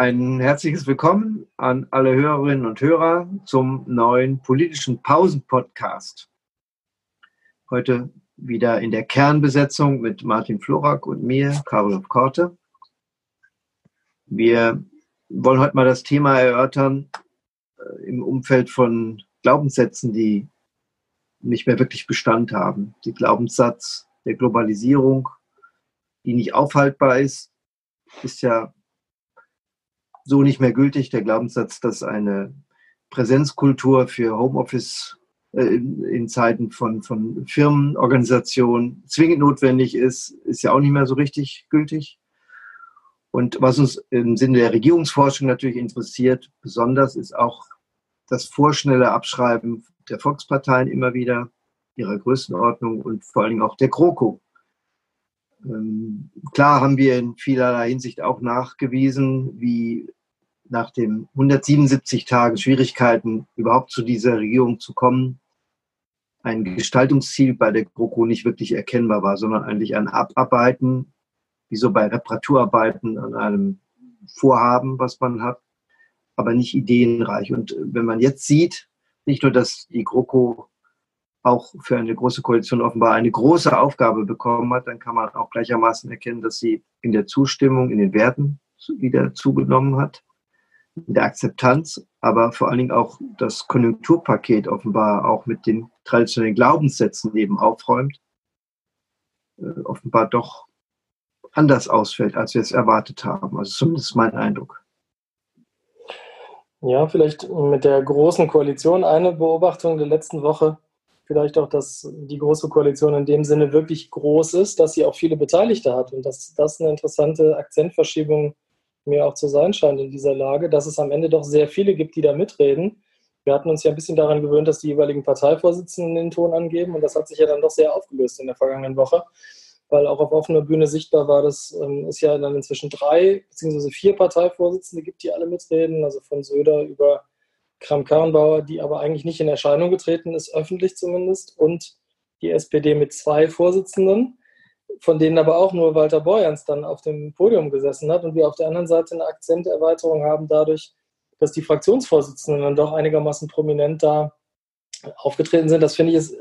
ein herzliches Willkommen an alle Hörerinnen und Hörer zum neuen politischen Pausen-Podcast. Heute wieder in der Kernbesetzung mit Martin Florak und mir, Karol Korte. Wir wollen heute mal das Thema erörtern äh, im Umfeld von Glaubenssätzen, die nicht mehr wirklich Bestand haben. Die Glaubenssatz der Globalisierung, die nicht aufhaltbar ist, ist ja so nicht mehr gültig. Der Glaubenssatz, dass eine Präsenzkultur für Homeoffice äh, in Zeiten von, von Firmenorganisationen zwingend notwendig ist, ist ja auch nicht mehr so richtig gültig. Und was uns im Sinne der Regierungsforschung natürlich interessiert, besonders ist auch das vorschnelle Abschreiben der Volksparteien immer wieder, ihrer Größenordnung und vor allen Dingen auch der GroKo. Ähm, klar haben wir in vielerlei Hinsicht auch nachgewiesen, wie nach den 177 Tagen Schwierigkeiten überhaupt zu dieser Regierung zu kommen, ein Gestaltungsziel bei der GroKo nicht wirklich erkennbar war, sondern eigentlich ein Abarbeiten, wie so bei Reparaturarbeiten an einem Vorhaben, was man hat, aber nicht ideenreich. Und wenn man jetzt sieht, nicht nur, dass die GroKo auch für eine große Koalition offenbar eine große Aufgabe bekommen hat, dann kann man auch gleichermaßen erkennen, dass sie in der Zustimmung, in den Werten wieder zugenommen hat, der Akzeptanz, aber vor allen Dingen auch das Konjunkturpaket offenbar auch mit den traditionellen Glaubenssätzen eben aufräumt, äh, offenbar doch anders ausfällt, als wir es erwartet haben. Also zumindest mein Eindruck. Ja, vielleicht mit der großen Koalition eine Beobachtung der letzten Woche vielleicht auch, dass die Große Koalition in dem Sinne wirklich groß ist, dass sie auch viele Beteiligte hat und dass das eine interessante Akzentverschiebung mir auch zu sein scheint in dieser Lage, dass es am Ende doch sehr viele gibt, die da mitreden. Wir hatten uns ja ein bisschen daran gewöhnt, dass die jeweiligen Parteivorsitzenden den Ton angeben und das hat sich ja dann doch sehr aufgelöst in der vergangenen Woche, weil auch auf offener Bühne sichtbar war, dass ähm, es ja dann inzwischen drei bzw. vier Parteivorsitzende gibt, die alle mitreden, also von Söder über Kram-Karrenbauer, die aber eigentlich nicht in Erscheinung getreten ist, öffentlich zumindest, und die SPD mit zwei Vorsitzenden, von denen aber auch nur Walter Borjans dann auf dem Podium gesessen hat und wir auf der anderen Seite eine Akzenterweiterung haben dadurch, dass die Fraktionsvorsitzenden dann doch einigermaßen prominent da aufgetreten sind. Das finde ich ist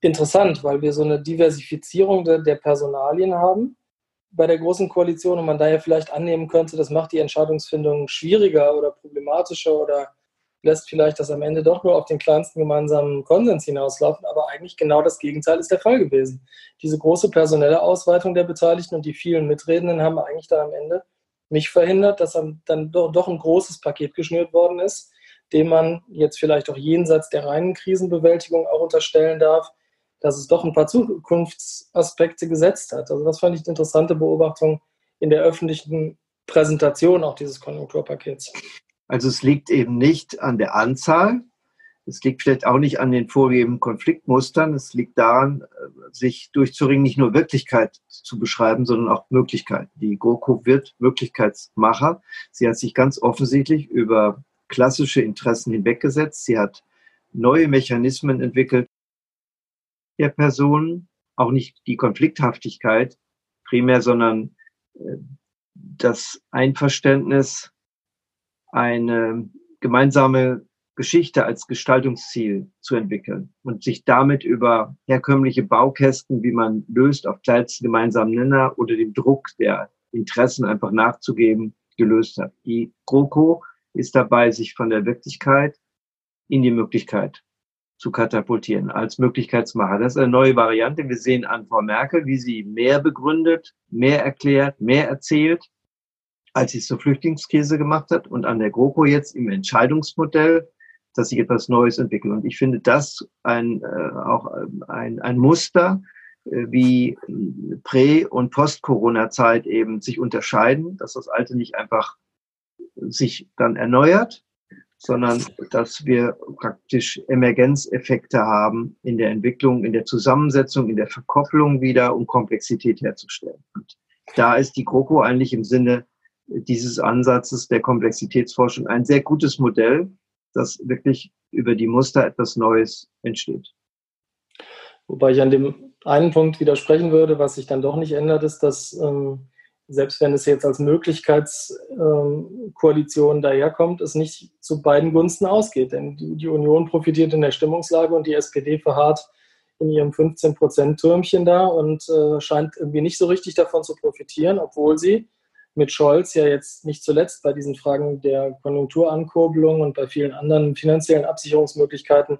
interessant, weil wir so eine Diversifizierung der, der Personalien haben bei der Großen Koalition und man daher vielleicht annehmen könnte, das macht die Entscheidungsfindung schwieriger oder problematischer oder lässt vielleicht das am Ende doch nur auf den kleinsten gemeinsamen Konsens hinauslaufen, aber eigentlich genau das Gegenteil ist der Fall gewesen. Diese große personelle Ausweitung der Beteiligten und die vielen Mitredenden haben eigentlich dann am Ende nicht verhindert, dass dann doch ein großes Paket geschnürt worden ist, dem man jetzt vielleicht auch jenseits der reinen Krisenbewältigung auch unterstellen darf, dass es doch ein paar Zukunftsaspekte gesetzt hat. Also das fand ich eine interessante Beobachtung in der öffentlichen Präsentation auch dieses Konjunkturpakets. Also es liegt eben nicht an der Anzahl, es liegt vielleicht auch nicht an den vorgegebenen Konfliktmustern, es liegt daran, sich durchzuringen, nicht nur Wirklichkeit zu beschreiben, sondern auch Möglichkeiten. Die GroKo wird Wirklichkeitsmacher. Sie hat sich ganz offensichtlich über klassische Interessen hinweggesetzt. Sie hat neue Mechanismen entwickelt der Personen, auch nicht die Konflikthaftigkeit primär, sondern äh, das Einverständnis eine gemeinsame Geschichte als Gestaltungsziel zu entwickeln und sich damit über herkömmliche Baukästen, wie man löst, auf kleinsten gemeinsamen Nenner oder dem Druck der Interessen einfach nachzugeben, gelöst hat. Die GroKo ist dabei, sich von der Wirklichkeit in die Möglichkeit zu katapultieren als Möglichkeitsmacher. Das ist eine neue Variante. Wir sehen an Frau Merkel, wie sie mehr begründet, mehr erklärt, mehr erzählt als es zur Flüchtlingskrise gemacht hat und an der GroKo jetzt im Entscheidungsmodell, dass sich etwas Neues entwickelt. Und ich finde das ein, äh, auch ein, ein Muster, äh, wie Prä- und Post-Corona-Zeit eben sich unterscheiden, dass das Alte nicht einfach sich dann erneuert, sondern dass wir praktisch Emergenzeffekte haben in der Entwicklung, in der Zusammensetzung, in der Verkopplung wieder, um Komplexität herzustellen. Und da ist die GroKo eigentlich im Sinne dieses Ansatzes der Komplexitätsforschung ein sehr gutes Modell, das wirklich über die Muster etwas Neues entsteht. Wobei ich an dem einen Punkt widersprechen würde, was sich dann doch nicht ändert, ist, dass ähm, selbst wenn es jetzt als Möglichkeitskoalition ähm, daherkommt, es nicht zu beiden Gunsten ausgeht. Denn die, die Union profitiert in der Stimmungslage und die SPD verharrt in ihrem 15-Prozent-Türmchen da und äh, scheint irgendwie nicht so richtig davon zu profitieren, obwohl sie mit Scholz ja jetzt nicht zuletzt bei diesen Fragen der Konjunkturankurbelung und bei vielen anderen finanziellen Absicherungsmöglichkeiten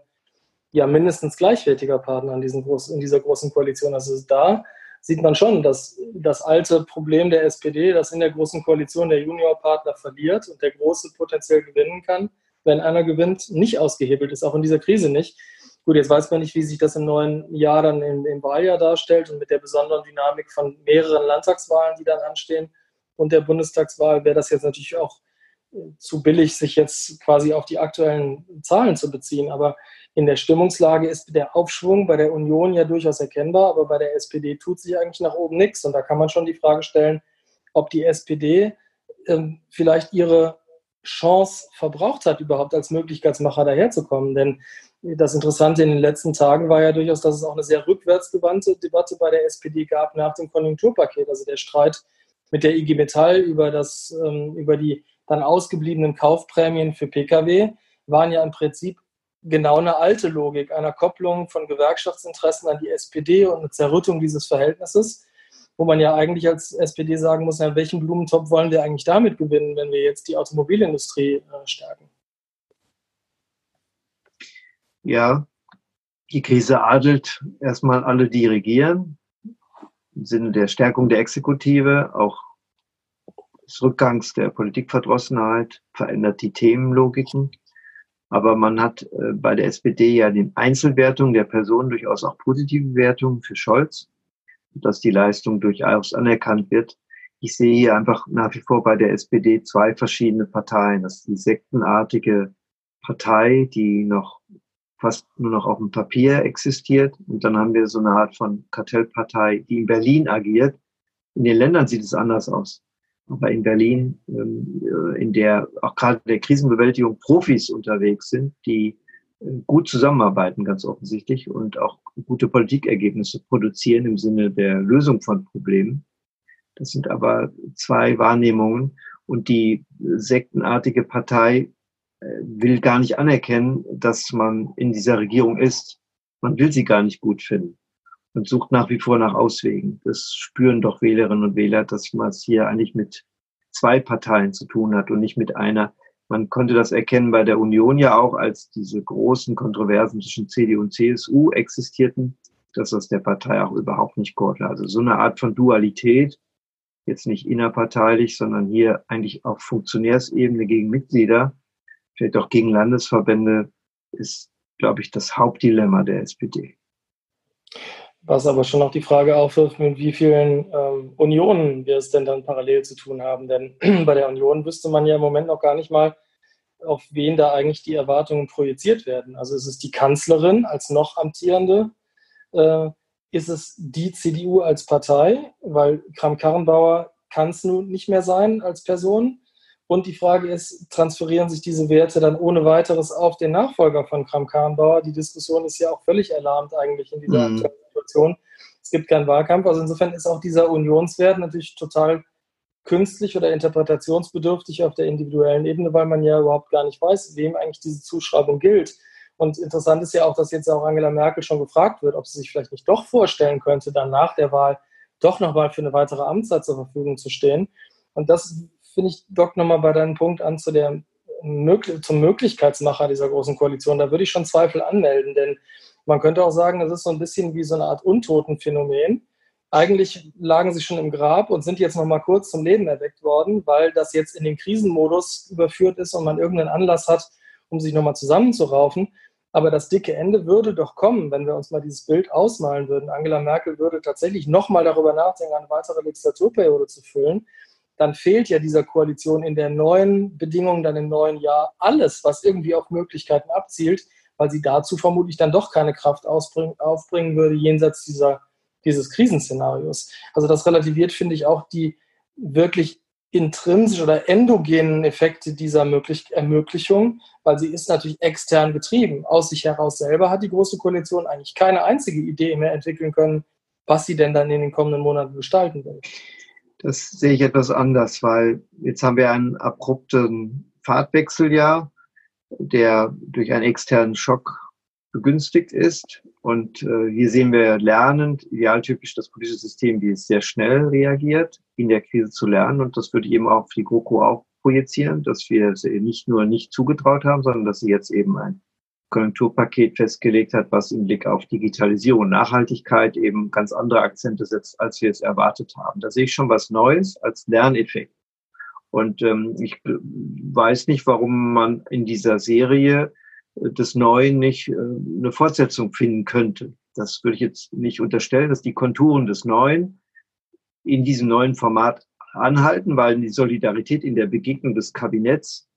ja mindestens gleichwertiger Partner in, diesen groß, in dieser großen Koalition. Also da sieht man schon, dass das alte Problem der SPD, das in der großen Koalition der Juniorpartner verliert und der Große potenziell gewinnen kann, wenn einer gewinnt, nicht ausgehebelt ist, auch in dieser Krise nicht. Gut, jetzt weiß man nicht, wie sich das im neuen Jahr dann im, im Wahljahr darstellt und mit der besonderen Dynamik von mehreren Landtagswahlen, die dann anstehen und der Bundestagswahl, wäre das jetzt natürlich auch äh, zu billig, sich jetzt quasi auf die aktuellen Zahlen zu beziehen. Aber in der Stimmungslage ist der Aufschwung bei der Union ja durchaus erkennbar, aber bei der SPD tut sich eigentlich nach oben nichts. Und da kann man schon die Frage stellen, ob die SPD ähm, vielleicht ihre Chance verbraucht hat, überhaupt als Möglichkeitsmacher daherzukommen. Denn das Interessante in den letzten Tagen war ja durchaus, dass es auch eine sehr rückwärtsgewandte Debatte bei der SPD gab nach dem Konjunkturpaket. Also der Streit mit der IG Metall über, das, ähm, über die dann ausgebliebenen Kaufprämien für Pkw waren ja im Prinzip genau eine alte Logik einer Kopplung von Gewerkschaftsinteressen an die SPD und eine Zerrüttung dieses Verhältnisses, wo man ja eigentlich als SPD sagen muss, ja, welchen Blumentopf wollen wir eigentlich damit gewinnen, wenn wir jetzt die Automobilindustrie äh, stärken? Ja, die Krise adelt erstmal alle, die regieren, im Sinne der Stärkung der Exekutive, auch des Rückgangs der Politikverdrossenheit, verändert die Themenlogiken. Aber man hat äh, bei der SPD ja den Einzelwertung der Person durchaus auch positive Wertungen für Scholz, dass die Leistung durchaus anerkannt wird. Ich sehe hier einfach nach wie vor bei der SPD zwei verschiedene Parteien. Das ist die sektenartige Partei, die noch fast nur noch auf dem Papier existiert. Und dann haben wir so eine Art von Kartellpartei, die in Berlin agiert. In den Ländern sieht es anders aus. Aber in Berlin, ähm, äh, in der auch gerade der Krisenbewältigung Profis unterwegs sind, die äh, gut zusammenarbeiten, ganz offensichtlich, und auch gute Politikergebnisse produzieren im Sinne der Lösung von Problemen. Das sind aber zwei Wahrnehmungen. Und die sektenartige Partei äh, will gar nicht anerkennen, dass man in dieser Regierung ist. Man will sie gar nicht gut finden und sucht nach wie vor nach Auswegen. Das spüren doch Wählerinnen und Wähler, dass man es hier eigentlich mit zwei Parteien zu tun hat und nicht mit einer. Man konnte das erkennen bei der Union ja auch, als diese großen Kontroversen zwischen CDU und CSU existierten, dass das der Partei auch überhaupt nicht konnte. Also so eine Art von Dualität, jetzt nicht innerparteilich, sondern hier eigentlich auf Funktionärsebene gegen Mitglieder, vielleicht auch gegen Landesverbände, ist, glaube ich, das Hauptdilemma der SPD. Was aber schon noch die Frage aufwirft, mit wie vielen ähm, Unionen wir es denn dann parallel zu tun haben. Denn bei der Union wüsste man ja im Moment noch gar nicht mal, auf wen da eigentlich die Erwartungen projiziert werden. Also ist es die Kanzlerin als noch amtierende? Äh, ist es die CDU als Partei? Weil Kram-Karrenbauer kann es nun nicht mehr sein als Person. Und die Frage ist, transferieren sich diese Werte dann ohne weiteres auf den Nachfolger von Kram-Karrenbauer? Die Diskussion ist ja auch völlig erlahmt eigentlich in dieser mhm. Situation. Es gibt keinen Wahlkampf. Also insofern ist auch dieser Unionswert natürlich total künstlich oder interpretationsbedürftig auf der individuellen Ebene, weil man ja überhaupt gar nicht weiß, wem eigentlich diese Zuschreibung gilt. Und interessant ist ja auch, dass jetzt auch Angela Merkel schon gefragt wird, ob sie sich vielleicht nicht doch vorstellen könnte, dann nach der Wahl doch nochmal für eine weitere Amtszeit zur Verfügung zu stehen. Und das finde ich, dockt nochmal bei deinem Punkt an zu der, zum Möglichkeitsmacher dieser großen Koalition. Da würde ich schon Zweifel anmelden, denn man könnte auch sagen, das ist so ein bisschen wie so eine Art Untotenphänomen. Eigentlich lagen sie schon im Grab und sind jetzt nochmal kurz zum Leben erweckt worden, weil das jetzt in den Krisenmodus überführt ist und man irgendeinen Anlass hat, um sich nochmal zusammenzuraufen. Aber das dicke Ende würde doch kommen, wenn wir uns mal dieses Bild ausmalen würden. Angela Merkel würde tatsächlich nochmal darüber nachdenken, eine weitere Legislaturperiode zu füllen dann fehlt ja dieser Koalition in der neuen Bedingung, dann im neuen Jahr alles, was irgendwie auf Möglichkeiten abzielt, weil sie dazu vermutlich dann doch keine Kraft aufbringen würde, jenseits dieser, dieses Krisenszenarios. Also das relativiert, finde ich, auch die wirklich intrinsisch oder endogenen Effekte dieser Möglich Ermöglichung, weil sie ist natürlich extern getrieben. Aus sich heraus selber hat die Große Koalition eigentlich keine einzige Idee mehr entwickeln können, was sie denn dann in den kommenden Monaten gestalten will. Das sehe ich etwas anders, weil jetzt haben wir einen abrupten Fahrtwechseljahr, der durch einen externen Schock begünstigt ist. Und äh, hier sehen wir lernend, idealtypisch das politische System, wie es sehr schnell reagiert, in der Krise zu lernen. Und das würde ich eben auch auf die GroKo auch projizieren, dass wir es nicht nur nicht zugetraut haben, sondern dass sie jetzt eben ein Konjunkturpaket festgelegt hat, was im Blick auf Digitalisierung Nachhaltigkeit eben ganz andere Akzente setzt, als wir es erwartet haben. Da sehe ich schon was Neues als Lerneffekt. Und ähm, ich weiß nicht, warum man in dieser Serie des Neuen nicht äh, eine Fortsetzung finden könnte. Das würde ich jetzt nicht unterstellen, dass die Konturen des Neuen in diesem neuen Format anhalten, weil die Solidarität in der Begegnung des Kabinetts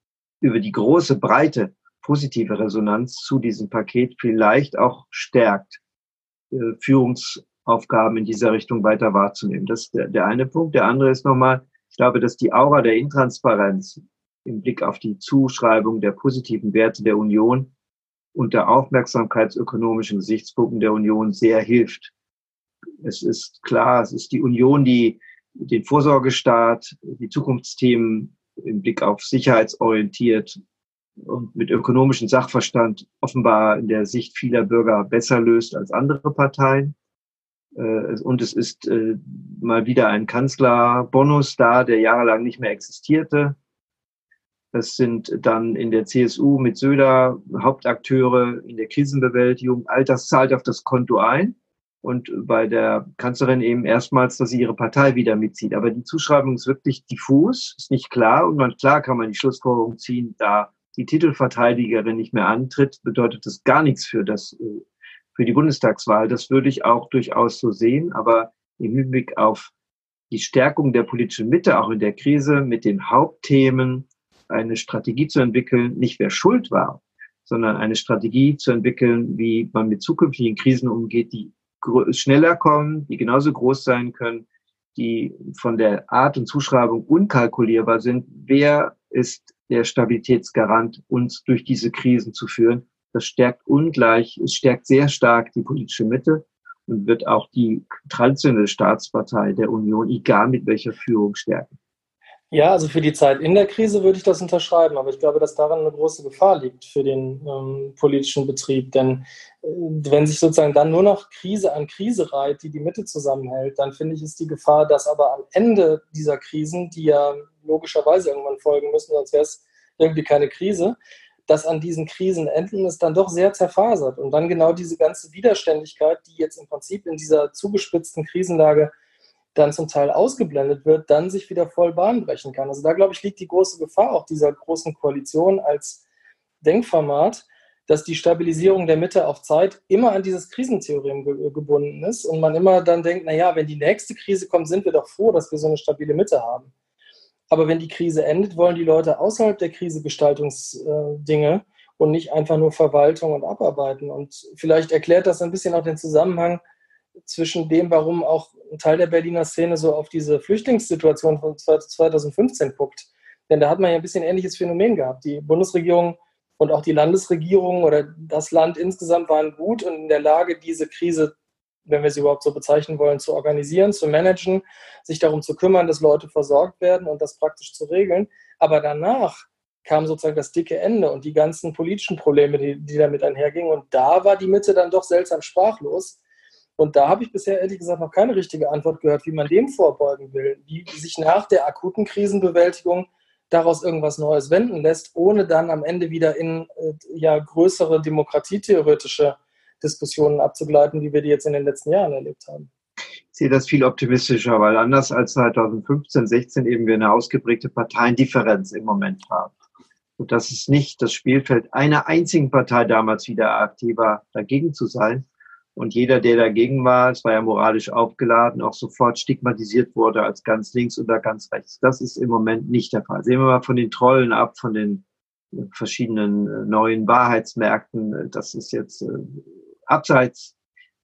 über die große, breite positive Resonanz zu diesem Paket vielleicht auch stärkt, äh, Führungsaufgaben in dieser Richtung weiter wahrzunehmen. Das ist der, der eine Punkt. Der andere ist nochmal, ich glaube, dass die Aura der Intransparenz im Blick auf die Zuschreibung der positiven Werte der Union unter aufmerksamkeitsökonomischen Gesichtspunkten der Union sehr hilft. Es ist klar, es ist die Union, die den Vorsorgestaat, die Zukunftsthemen im Blick auf sicherheitsorientiert und mit ökonomischem Sachverstand offenbar in der Sicht vieler Bürger besser löst als andere Parteien. Äh, und es ist äh, mal wieder ein Kanzlerbonus da, der jahrelang nicht mehr existierte. Das sind dann in der CSU mit Söder Hauptakteure in der Krisenbewältigung. All das zahlt auf das Konto ein. Und bei der Kanzlerin eben erstmals, dass sie ihre Partei wieder mitzieht. Aber die Zuschreibung ist wirklich diffus, ist nicht klar. Und man, klar kann man die Schlussfolgerung ziehen, da die Titelverteidigerin nicht mehr antritt, bedeutet das gar nichts für das, äh, für die Bundestagswahl. Das würde ich auch durchaus so sehen. Aber im Hinblick auf die Stärkung der politischen Mitte, auch in der Krise, mit den Hauptthemen eine Strategie zu entwickeln, nicht wer schuld war, sondern eine Strategie zu entwickeln, wie man mit zukünftigen Krisen umgeht, die schneller kommen, die genauso groß sein können, die von der Art und Zuschreibung unkalkulierbar sind. Wer ist der Stabilitätsgarant, uns durch diese Krisen zu führen? Das stärkt ungleich, es stärkt sehr stark die politische Mitte und wird auch die traditionelle Staatspartei der Union, egal mit welcher Führung, stärken. Ja, also für die Zeit in der Krise würde ich das unterschreiben, aber ich glaube, dass daran eine große Gefahr liegt für den ähm, politischen Betrieb. Denn äh, wenn sich sozusagen dann nur noch Krise an Krise reiht, die die Mitte zusammenhält, dann finde ich, ist die Gefahr, dass aber am Ende dieser Krisen, die ja logischerweise irgendwann folgen müssen, sonst wäre es irgendwie keine Krise, dass an diesen Krisenenden es dann doch sehr zerfasert und dann genau diese ganze Widerständigkeit, die jetzt im Prinzip in dieser zugespitzten Krisenlage dann zum Teil ausgeblendet wird, dann sich wieder voll Bahn brechen kann. Also da, glaube ich, liegt die große Gefahr auch dieser großen Koalition als Denkformat, dass die Stabilisierung der Mitte auf Zeit immer an dieses Krisentheorem ge gebunden ist und man immer dann denkt, naja, wenn die nächste Krise kommt, sind wir doch froh, dass wir so eine stabile Mitte haben. Aber wenn die Krise endet, wollen die Leute außerhalb der Krise Gestaltungsdinge äh, und nicht einfach nur Verwaltung und Abarbeiten. Und vielleicht erklärt das ein bisschen auch den Zusammenhang zwischen dem, warum auch ein Teil der Berliner Szene so auf diese Flüchtlingssituation von 2015 guckt. Denn da hat man ja ein bisschen ähnliches Phänomen gehabt. Die Bundesregierung und auch die Landesregierung oder das Land insgesamt waren gut und in der Lage, diese Krise, wenn wir sie überhaupt so bezeichnen wollen, zu organisieren, zu managen, sich darum zu kümmern, dass Leute versorgt werden und das praktisch zu regeln. Aber danach kam sozusagen das dicke Ende und die ganzen politischen Probleme, die, die damit einhergingen. Und da war die Mitte dann doch seltsam sprachlos und da habe ich bisher ehrlich gesagt noch keine richtige Antwort gehört, wie man dem vorbeugen will, wie sich nach der akuten Krisenbewältigung daraus irgendwas Neues wenden lässt, ohne dann am Ende wieder in äh, ja, größere demokratietheoretische Diskussionen abzugleiten, wie wir die jetzt in den letzten Jahren erlebt haben. Ich sehe das viel optimistischer, weil anders als 2015, 16 eben wir eine ausgeprägte Parteiendifferenz im Moment haben. Und das ist nicht das Spielfeld einer einzigen Partei damals wieder aktiver dagegen zu sein, und jeder, der dagegen war, es war ja moralisch aufgeladen, auch sofort stigmatisiert wurde als ganz links oder ganz rechts. Das ist im Moment nicht der Fall. Sehen wir mal von den Trollen ab, von den verschiedenen äh, neuen Wahrheitsmärkten. Das ist jetzt äh, abseits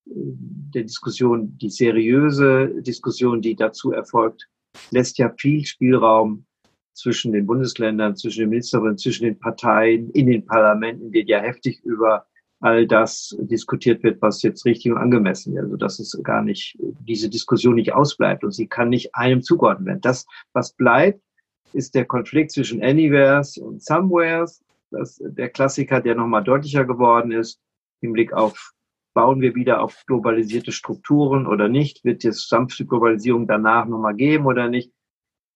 äh, der Diskussion, die seriöse Diskussion, die dazu erfolgt, lässt ja viel Spielraum zwischen den Bundesländern, zwischen den Ministerinnen, zwischen den Parteien, in den Parlamenten, wird ja heftig über all das diskutiert wird, was jetzt richtig und angemessen ist. Also dass es gar nicht, diese Diskussion nicht ausbleibt und sie kann nicht einem zugeordnet werden. Das, was bleibt, ist der Konflikt zwischen Anywheres und Somewheres. Das, der Klassiker, der nochmal deutlicher geworden ist, im Blick auf, bauen wir wieder auf globalisierte Strukturen oder nicht? Wird es sanfte Globalisierung danach nochmal geben oder nicht?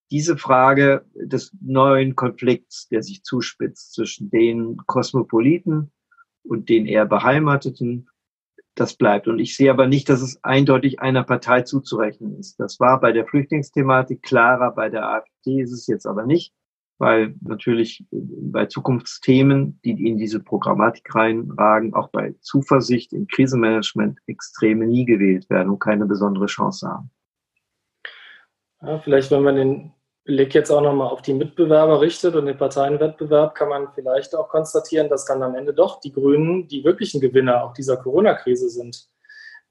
Diese Frage des neuen Konflikts, der sich zuspitzt zwischen den Kosmopoliten und den eher Beheimateten, das bleibt. Und ich sehe aber nicht, dass es eindeutig einer Partei zuzurechnen ist. Das war bei der Flüchtlingsthematik klarer, bei der AfD ist es jetzt aber nicht, weil natürlich bei Zukunftsthemen, die in diese Programmatik reinragen, auch bei Zuversicht im Krisenmanagement Extreme nie gewählt werden und keine besondere Chance haben. Ja, vielleicht, wenn man den Blick jetzt auch nochmal auf die Mitbewerber richtet und den Parteienwettbewerb, kann man vielleicht auch konstatieren, dass dann am Ende doch die Grünen die wirklichen Gewinner auch dieser Corona-Krise sind.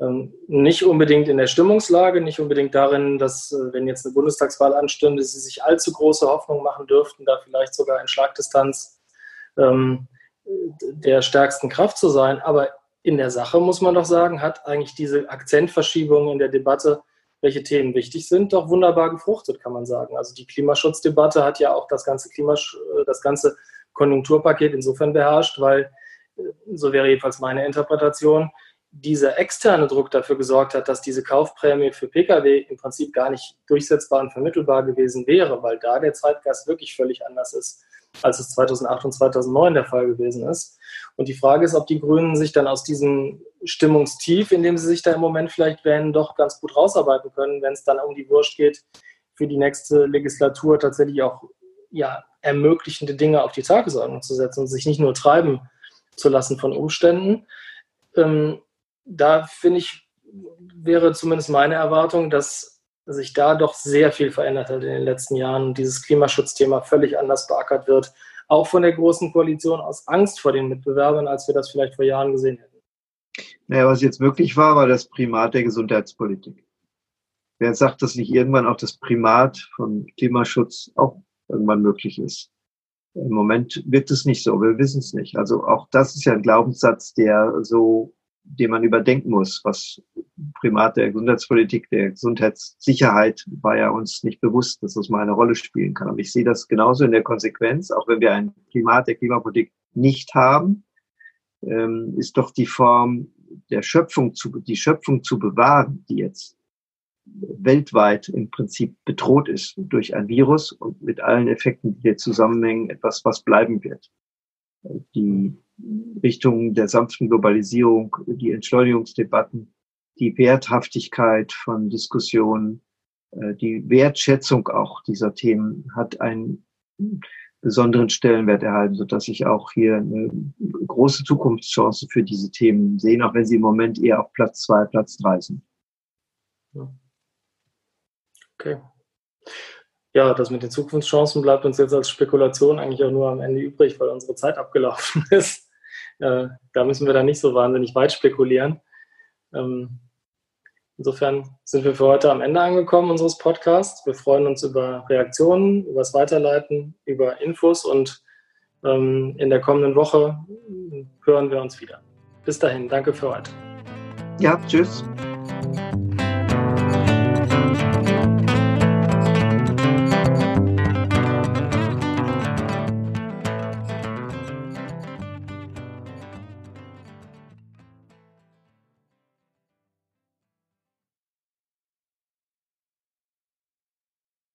Ähm, nicht unbedingt in der Stimmungslage, nicht unbedingt darin, dass, äh, wenn jetzt eine Bundestagswahl anstünde, sie sich allzu große Hoffnung machen dürften, da vielleicht sogar in Schlagdistanz ähm, der stärksten Kraft zu sein. Aber in der Sache muss man doch sagen, hat eigentlich diese Akzentverschiebung in der Debatte welche Themen wichtig sind, doch wunderbar gefruchtet, kann man sagen. Also die Klimaschutzdebatte hat ja auch das ganze Klimasch äh, das ganze Konjunkturpaket insofern beherrscht, weil, äh, so wäre jedenfalls meine Interpretation, dieser externe Druck dafür gesorgt hat, dass diese Kaufprämie für Pkw im Prinzip gar nicht durchsetzbar und vermittelbar gewesen wäre, weil da der Zeitgeist wirklich völlig anders ist, als es 2008 und 2009 der Fall gewesen ist. Und die Frage ist, ob die Grünen sich dann aus diesem Stimmungstief, in dem sie sich da im Moment vielleicht wählen, doch ganz gut rausarbeiten können, wenn es dann um die Wurst geht, für die nächste Legislatur tatsächlich auch ja, ermöglichende Dinge auf die Tagesordnung zu setzen und sich nicht nur treiben zu lassen von Umständen. Ähm, da finde ich, wäre zumindest meine Erwartung, dass sich da doch sehr viel verändert hat in den letzten Jahren und dieses Klimaschutzthema völlig anders beackert wird, auch von der Großen Koalition aus Angst vor den Mitbewerbern, als wir das vielleicht vor Jahren gesehen hätten. Naja, was jetzt wirklich war, war das Primat der Gesundheitspolitik. Wer sagt, dass nicht irgendwann auch das Primat von Klimaschutz auch irgendwann möglich ist? Im Moment wird es nicht so, wir wissen es nicht. Also auch das ist ja ein Glaubenssatz, der so, den man überdenken muss. Was Primat der Gesundheitspolitik, der Gesundheitssicherheit war ja uns nicht bewusst, dass das mal eine Rolle spielen kann. Und ich sehe das genauso in der Konsequenz, auch wenn wir ein Primat der Klimapolitik nicht haben, ähm, ist doch die Form der Schöpfung zu, die Schöpfung zu bewahren, die jetzt weltweit im Prinzip bedroht ist durch ein Virus und mit allen Effekten, die hier zusammenhängen, etwas, was bleiben wird. Die Richtung der sanften Globalisierung, die Entschleunigungsdebatten, die Werthaftigkeit von Diskussionen, äh, die Wertschätzung auch dieser Themen hat einen besonderen Stellenwert erhalten, sodass ich auch hier eine große Zukunftschance für diese Themen sehe, auch wenn sie im Moment eher auf Platz zwei, Platz drei sind. Okay. Ja, das mit den Zukunftschancen bleibt uns jetzt als Spekulation eigentlich auch nur am Ende übrig, weil unsere Zeit abgelaufen ist. Äh, da müssen wir dann nicht so wahnsinnig weit spekulieren. Ähm, Insofern sind wir für heute am Ende angekommen unseres Podcasts. Wir freuen uns über Reaktionen, über das Weiterleiten, über Infos und ähm, in der kommenden Woche hören wir uns wieder. Bis dahin, danke für heute. Ja, tschüss.